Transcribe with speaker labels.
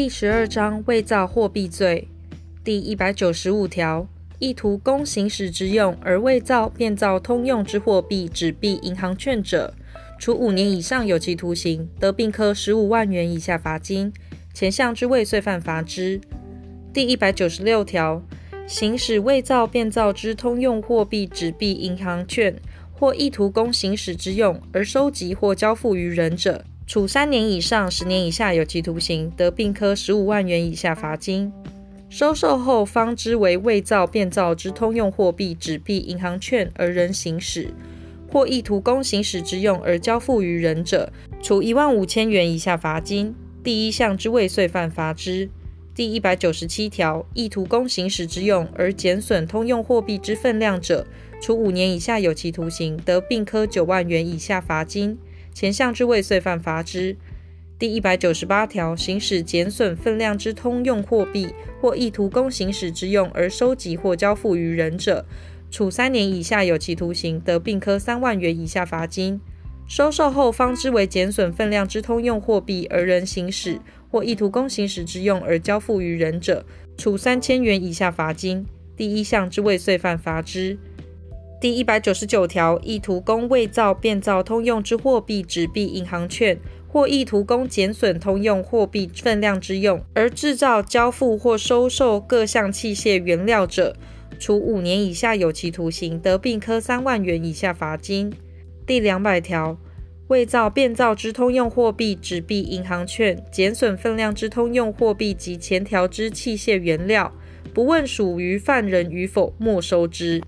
Speaker 1: 第十二章伪造货币罪第一百九十五条，意图供行使之用而伪造、变造通用之货币、纸币、银行券者，处五年以上有期徒刑，得并科十五万元以下罚金。前项之未遂犯罚之。第一百九十六条，行使伪造、变造之通用货币、纸币、银行券，或意图供行使之用而收集或交付于人者，处三年以上十年以下有期徒刑，得并科十五万元以下罚金。收受后方知为伪造、变造之通用货币、纸币、银行券而人行使，或意图供行使之用而交付于人者，处一万五千元以下罚金。第一项之未遂犯罚之。第一百九十七条，意图供行使之用而减损通用货币之分量者，处五年以下有期徒刑，得并科九万元以下罚金。前项之未遂犯罚之。第一百九十八条，行使减损分量之通用货币或意图供行使之用而收集或交付于人者，处三年以下有期徒刑，得并科三万元以下罚金。收受后方知为减损分量之通用货币而人行使，或意图供行使之用而交付于人者，处三千元以下罚金。第一项之未遂犯罚之。第一百九十九条，意图供伪造、变造通用之货币、纸币、银行券，或意图供减损通用货币分量之用而制造、交付或收受各项器械原料者，处五年以下有期徒刑，得并科三万元以下罚金。第两百条，伪造、变造之通用货币、纸币、银行券，减损分量之通用货币及前条之器械原料，不问属于犯人与否，没收之。